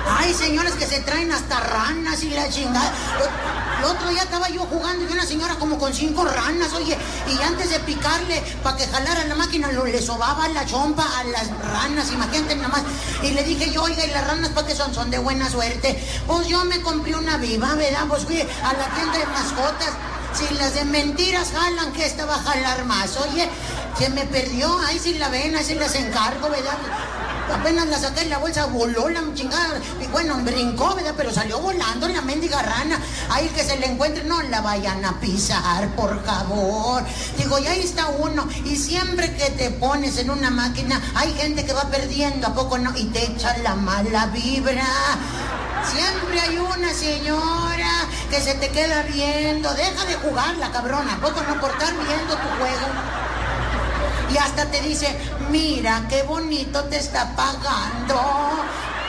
Ay, señores que se traen hasta ranas y la chingada. Otro día estaba yo jugando y una señora como con cinco ranas, oye, y antes de picarle para que jalara la máquina, lo, le sobaba la chompa a las ranas, imagínate nada más. Y le dije yo, oiga, ¿y las ranas para qué son? Son de buena suerte. Pues yo me compré una viva, ¿verdad? Pues fui a la tienda de mascotas. Si las de mentiras jalan, que esta va a jalar más. Oye, se me perdió, ahí sí la ven, ahí sí las encargo, ¿verdad? Apenas la saqué en la bolsa, voló la chingada. Y bueno, brincó, ¿verdad? Pero salió volando la mendiga rana. Ahí que se le encuentre, no la vayan a pisar, por favor. Digo, y ahí está uno. Y siempre que te pones en una máquina, hay gente que va perdiendo, ¿a poco no? Y te echa la mala vibra. Siempre hay una señora que se te queda viendo. Deja de jugar la cabrona, ¿a poco no? Por viendo tu juego. Y hasta te dice, mira qué bonito te está pagando.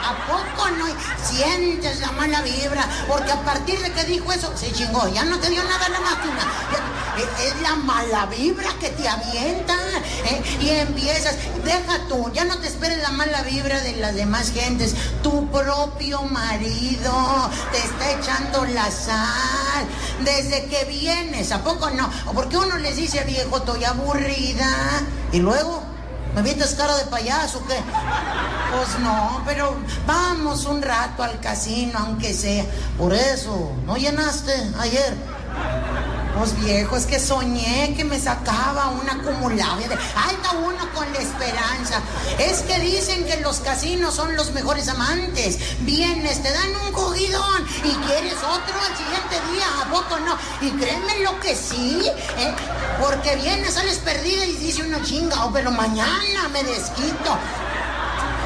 ¿A poco no? Sientes la mala vibra, porque a partir de que dijo eso, se chingó, ya no te dio nada la máquina. Ya- es- la mala vibra que te avienta. ¿eh? Y empiezas, deja tú, ya no te esperes la mala vibra de las demás gentes. Tu propio marido te está echando la sal. Desde que vienes, ¿a poco no? ¿O por qué uno les dice, viejo, estoy aburrida? Y luego, ¿me vienes cara de payaso qué? Pues no, pero vamos un rato al casino, aunque sea. Por eso, ¿no llenaste ayer? Pues viejo, es que soñé que me sacaba una acumulada. está uno con la esperanza. Es que dicen que los casinos son los mejores amantes. Vienes, te dan un cogidón y quieres otro al siguiente día. ¿A poco no? Y créeme lo que sí, ¿eh? Porque vienes, sales perdida y dice uno chinga, oh, pero mañana me desquito.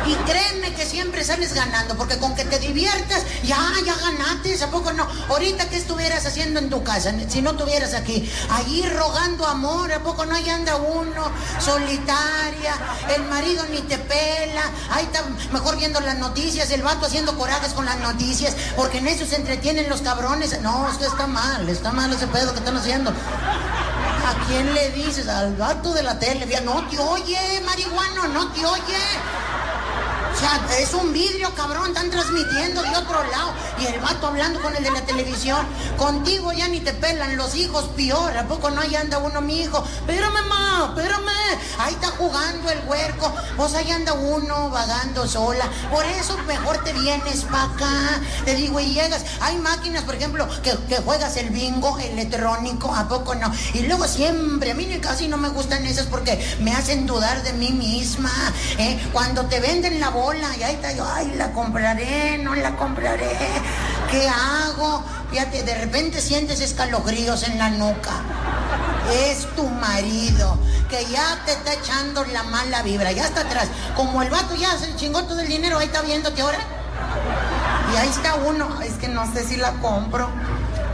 Y créeme que siempre sales ganando, porque con que te diviertas, ya, ya ganaste, ¿a poco no? Ahorita, ¿qué estuvieras haciendo en tu casa si no estuvieras aquí? Allí rogando amor, ¿a poco no? Ahí anda uno, solitaria, el marido ni te pela, ahí está mejor viendo las noticias, el vato haciendo corajes con las noticias, porque en eso se entretienen los cabrones. No, esto está mal, está mal ese pedo que están haciendo. ¿A quién le dices? Al vato de la tele. No te oye, marihuano, no te oye. O sea, es un vidrio, cabrón, están transmitiendo de otro lado. Y el vato hablando con el de la televisión. Contigo ya ni te pelan los hijos, peor. ¿A poco no? Ahí anda uno, mi hijo. Espérame, ma, espérame. Ahí está jugando el huerco. Pues ahí anda uno vagando sola. Por eso mejor te vienes para acá. Te digo, y llegas. Hay máquinas, por ejemplo, que, que juegas el bingo electrónico. ¿A poco no? Y luego siempre, a mí casi no me gustan esas porque me hacen dudar de mí misma. ¿eh? Cuando te venden la y ahí está yo, ay, la compraré, no la compraré. ¿Qué hago? Fíjate, de repente sientes escalofríos en la nuca. Es tu marido que ya te está echando la mala vibra, ya está atrás. Como el vato ya se chingó todo el dinero, ahí está viéndote ahora. Y ahí está uno, es que no sé si la compro.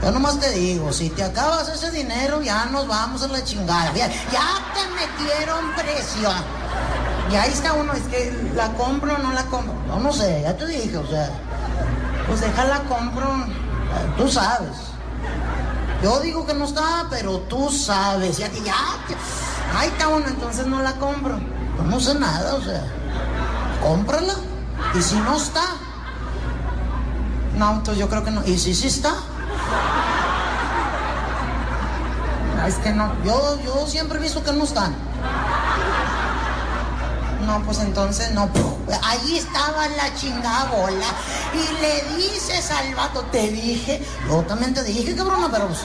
Yo nomás te digo, si te acabas ese dinero, ya nos vamos a la chingada. Ya, ya te metieron presión. Y ahí está uno, es que la compro o no la compro. No, no sé, ya te dije, o sea, pues déjala compro, tú sabes. Yo digo que no está, pero tú sabes. Ya, ya, ahí está uno, entonces no la compro. Yo no sé nada, o sea, cómprala. Y si no está, no, entonces yo creo que no. ¿Y si sí está? Es que no, yo, yo siempre he visto que no están. No, pues entonces no. Ahí estaba la chingada bola. Y le dices al vato, te dije, yo también te dije, cabrona, pero pues.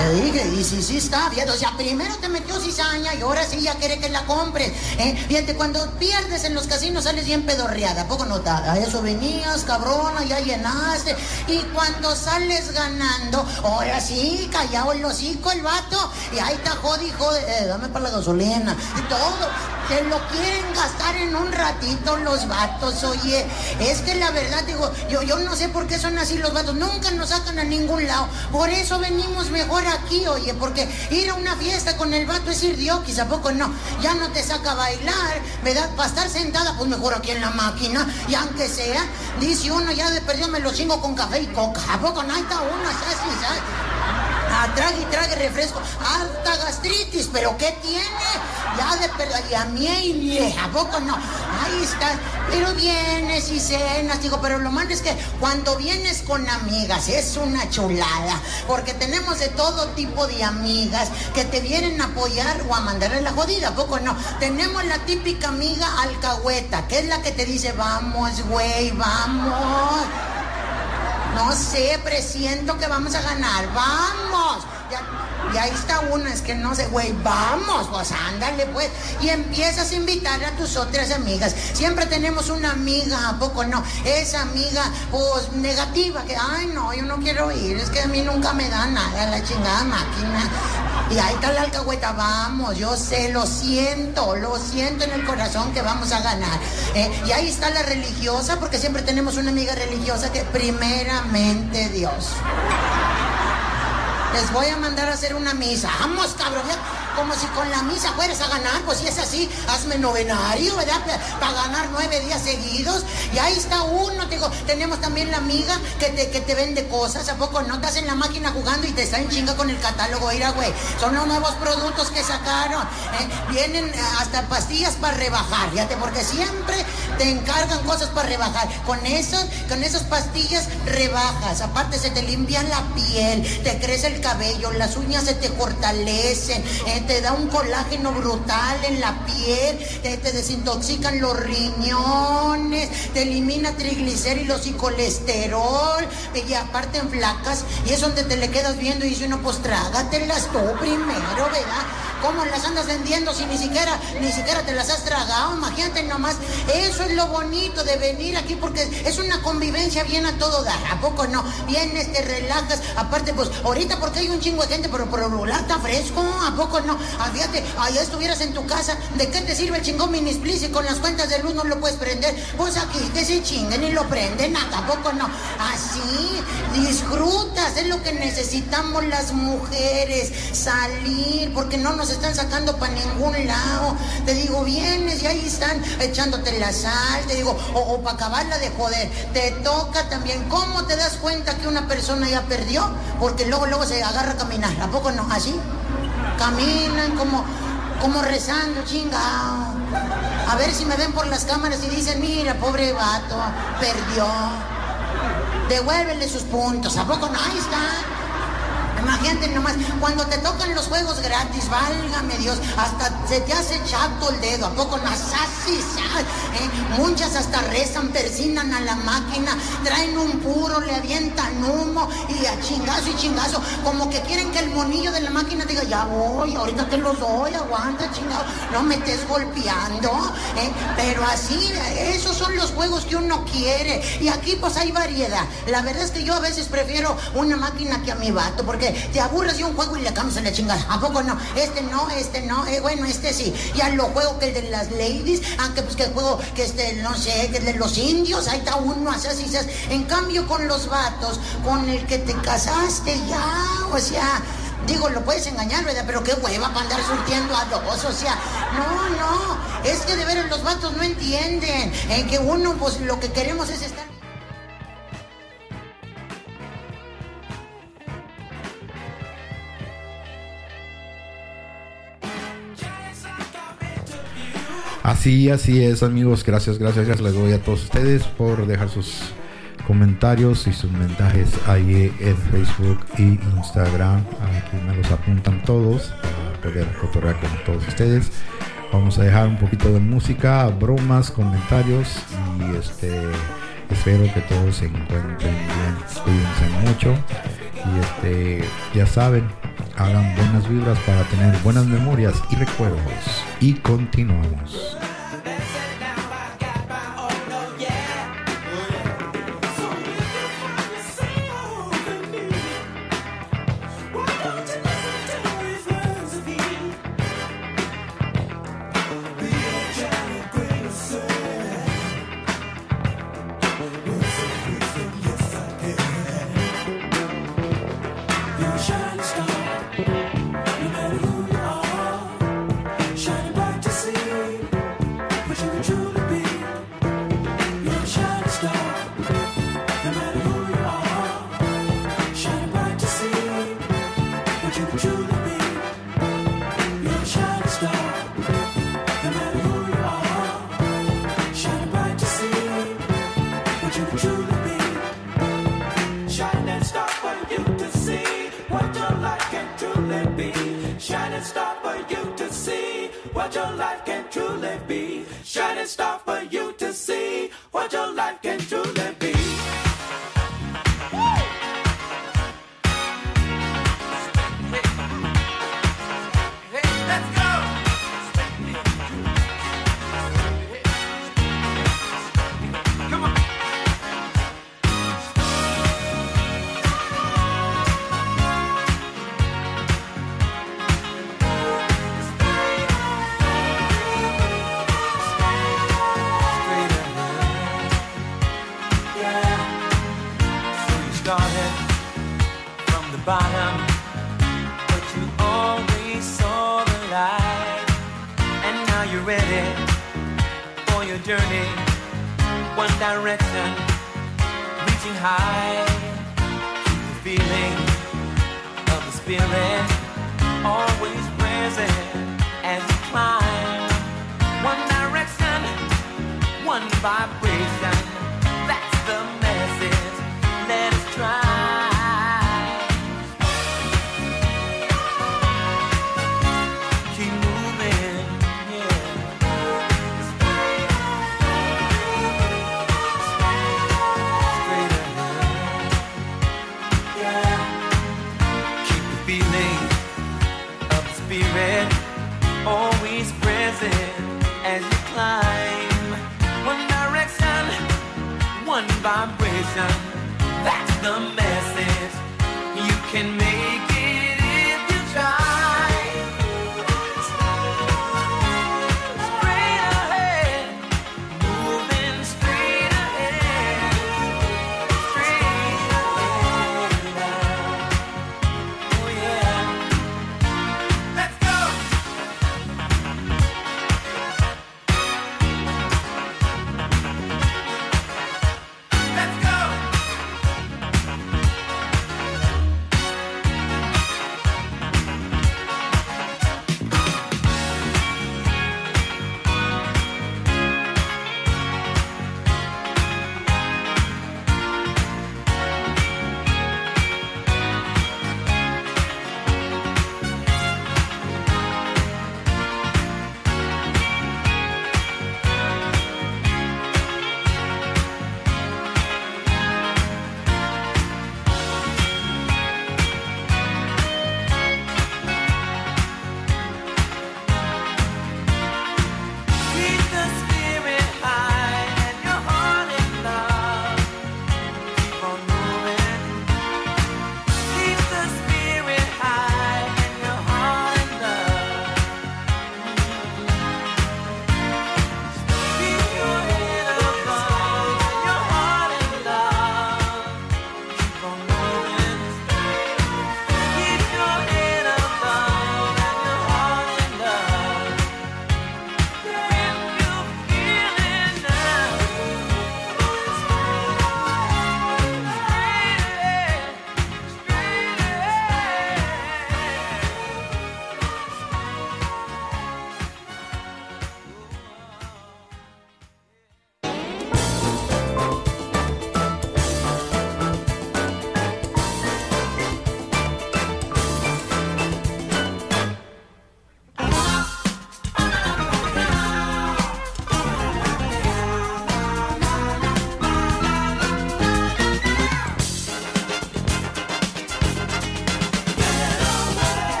Te y si sí está, fíjate, o sea, primero te metió cizaña y ahora sí ya quiere que la compres. ¿eh? Fíjate, cuando pierdes en los casinos sales bien pedorreada, ¿a poco no? A eso venías, cabrona, ya llenaste. Y cuando sales ganando, ahora sí, callado el hocico el vato. Y ahí está jodi, jode, eh, dame para la gasolina. Y todo. Se lo quieren gastar en un ratito los vatos, oye. Es que la verdad, digo, yo, yo no sé por qué son así los vatos. Nunca nos sacan a ningún lado. Por eso venimos mejor aquí, oye, porque ir a una fiesta con el vato es ir diokis, ¿a poco no? Ya no te saca a bailar, ¿verdad? Para estar sentada, pues mejor aquí en la máquina. Y aunque sea, dice uno, ya de perdido me lo chingo con café y coca. ¿A poco no? Ahí está uno. Ah, trague y trague refresco. Alta gastritis, ¿pero qué tiene? Ya de perder. Y a y ¿a poco no? Ahí está. Pero vienes y cenas, digo, pero lo malo es que cuando vienes con amigas es una chulada. Porque tenemos de todo tipo de amigas que te vienen a apoyar o a mandarle la jodida, ¿a poco no? Tenemos la típica amiga alcahueta, que es la que te dice, vamos, güey, vamos. No sé, presiento que vamos a ganar. ¡Vamos! Ya, y ahí está uno, es que no sé, güey, vamos, pues ándale, pues. Y empiezas a invitar a tus otras amigas. Siempre tenemos una amiga, ¿a poco no? Esa amiga, pues, negativa, que, ay, no, yo no quiero ir, es que a mí nunca me da nada la chingada máquina. Y ahí está la alcahueta, vamos, yo sé, lo siento, lo siento en el corazón que vamos a ganar. ¿eh? Y ahí está la religiosa, porque siempre tenemos una amiga religiosa que primeramente Dios. Les voy a mandar a hacer una misa. Vamos, cabrón. Como si con la misa fueras a ganar. Pues si es así, hazme novenario, ¿verdad? Para ganar nueve días seguidos. Y ahí está uno. Te digo, tenemos también la amiga que te, que te vende cosas. ¿A poco no? Estás en la máquina jugando y te está en chinga con el catálogo. Mira, güey. Son los nuevos productos que sacaron. ¿eh? Vienen hasta pastillas para rebajar. Fíjate, porque siempre te encargan cosas para rebajar. Con esas, con esas pastillas rebajas. Aparte se te limpia la piel, te crece el cabello, las uñas se te fortalecen, eh, te da un colágeno brutal en la piel, te, desintoxican los riñones, te elimina triglicéridos y colesterol, y aparte en flacas, y es donde te le quedas viendo y dice uno, pues trágatelas tú primero, ¿verdad? ¿Cómo las andas vendiendo si ni siquiera, ni siquiera te las has tragado? Imagínate nomás. Eso es lo bonito de venir aquí porque es una convivencia bien a todo dar. ¿A poco no? Vienes, te relajas. Aparte, pues ahorita porque hay un chingo de gente, pero por está fresco. ¿A poco no? Ah, fíjate, allá estuvieras en tu casa. ¿De qué te sirve el chingón minisplis si con las cuentas de luz no lo puedes prender? Pues aquí te se chinguen y lo prenden. ¿A poco no? Así, disfrutas. Es lo que necesitamos las mujeres. Salir, porque no nos están sacando para ningún lado. Te digo, vienes y ahí están echándote la sal, te digo, o, para acabarla de joder. Te toca también. ¿Cómo te das cuenta que una persona ya perdió? Porque luego, luego se agarra a caminar. ¿A poco no? ¿Así? Caminan como, como rezando, chingado. A ver si me ven por las cámaras y dicen, mira, pobre vato, perdió. Devuélvele sus puntos. ¿A poco no? Ahí está. Imagínate nomás, cuando te tocan los juegos gratis, válgame Dios, hasta se te hace chato el dedo, ¿a poco no? ¿eh? Muchas hasta rezan, persinan a la máquina, traen un puro, le avientan humo y a chingazo y chingazo, como que quieren que el monillo de la máquina diga, ya voy, ahorita te los doy, aguanta, chingado, no me estés golpeando, ¿eh? Pero así, esos son los juegos que uno quiere. Y aquí pues hay variedad. La verdad es que yo a veces prefiero una máquina que a mi vato, porque te aburres de un juego y le cambias a la chingada. ¿A poco no? Este no, este no, eh, bueno, este sí. Ya lo juego que el de las ladies, aunque pues que el juego que este, no sé, que el de los indios, ahí está uno, así, así. En cambio con los vatos, con el que te casaste ya, o sea... Digo, lo puedes engañar, ¿verdad? Pero qué hueva para andar surtiendo a dos, o sea, no, no, es que de veras los vatos no entienden, en que uno, pues lo que queremos es estar... Así, así es, amigos. Gracias, gracias, gracias. Les doy a todos ustedes por dejar sus comentarios y sus mensajes ahí en Facebook y Instagram. Aquí me los apuntan todos para poder fotografiar con todos ustedes. Vamos a dejar un poquito de música, bromas, comentarios y este espero que todos se encuentren bien. Cuídense mucho y este ya saben, hagan buenas vibras para tener buenas memorias y recuerdos. Y continuamos.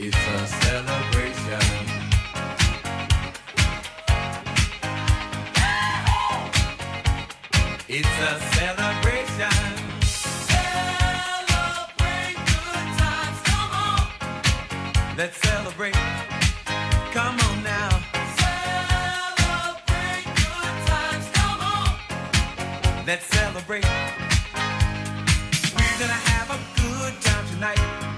It's a celebration. It's a celebration. Celebrate good times. Come on. Let's celebrate. Come on now. Celebrate good times. Come on. Let's celebrate. We're gonna have a good time tonight.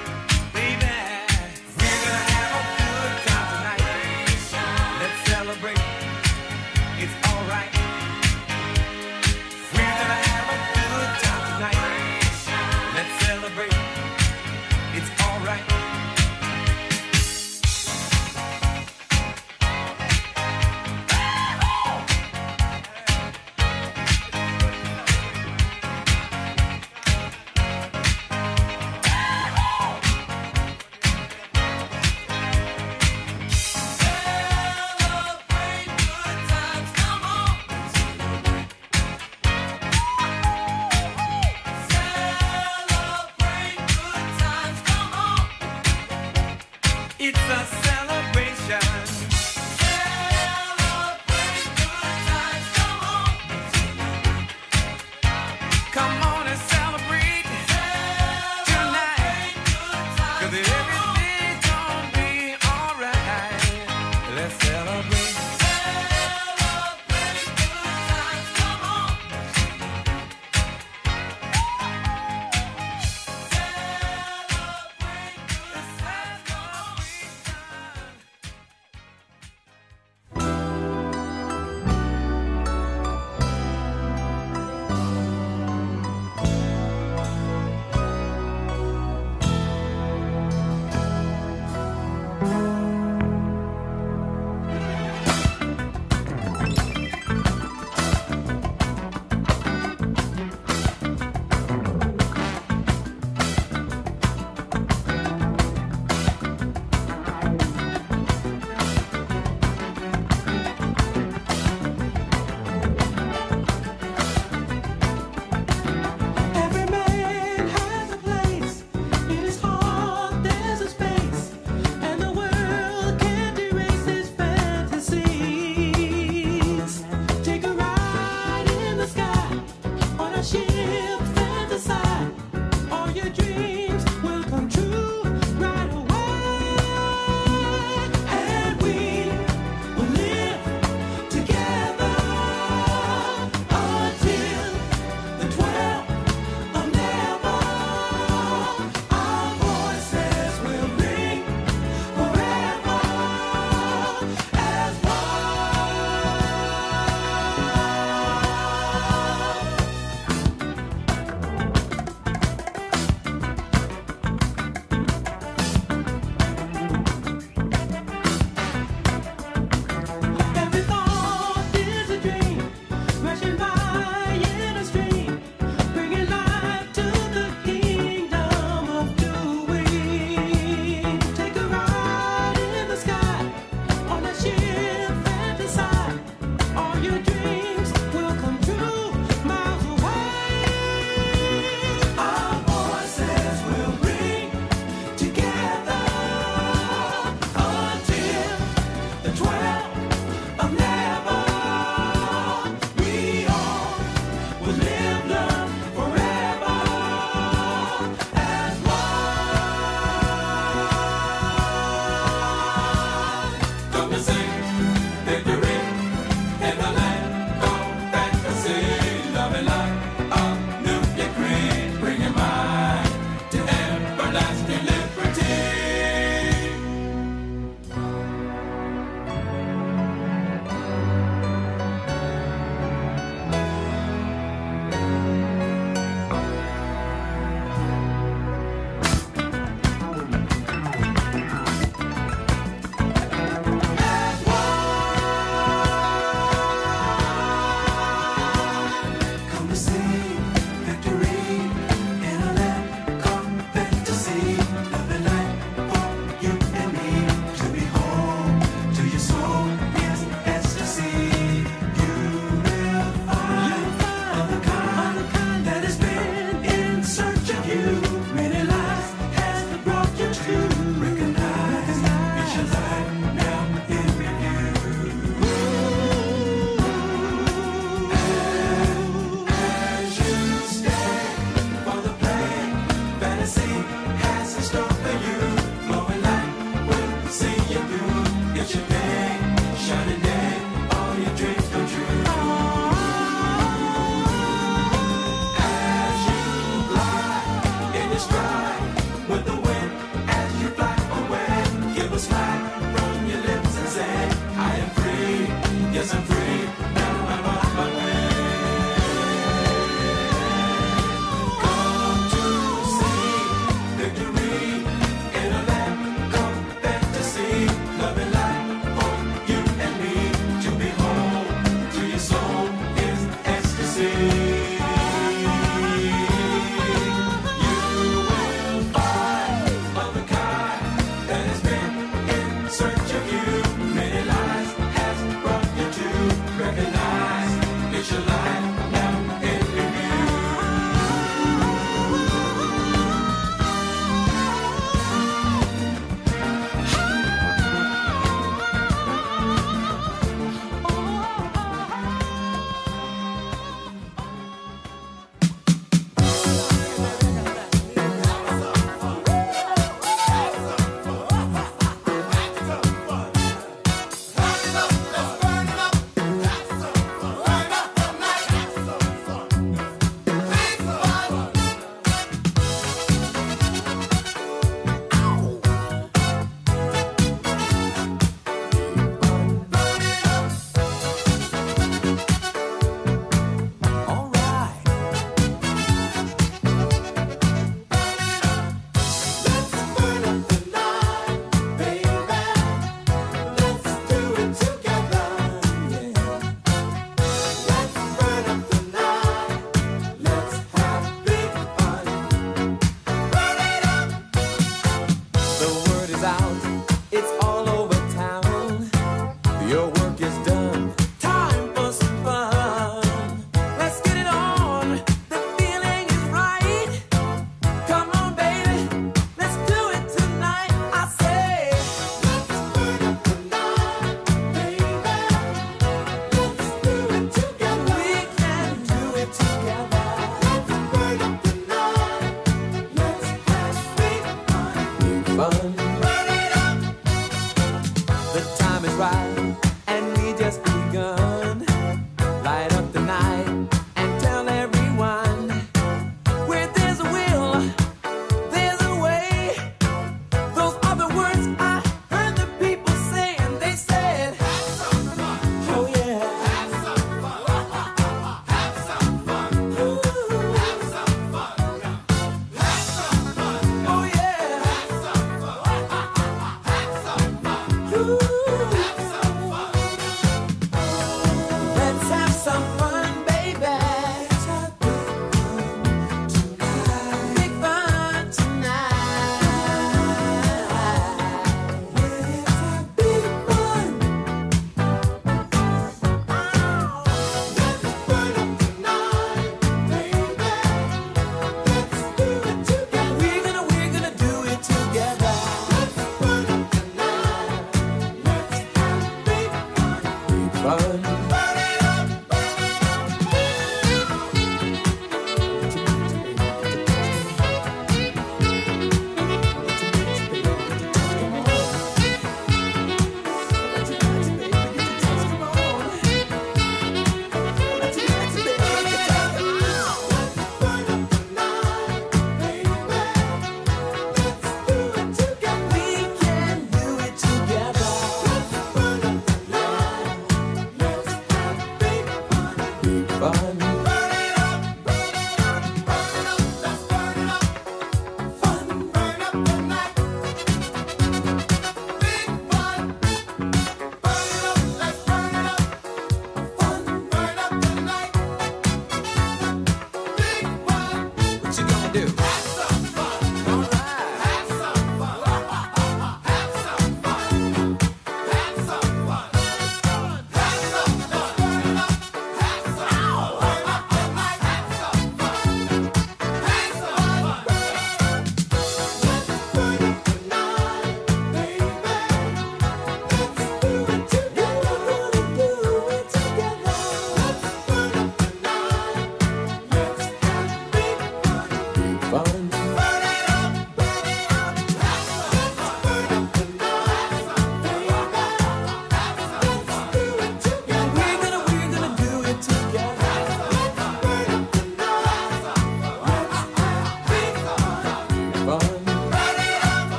gets.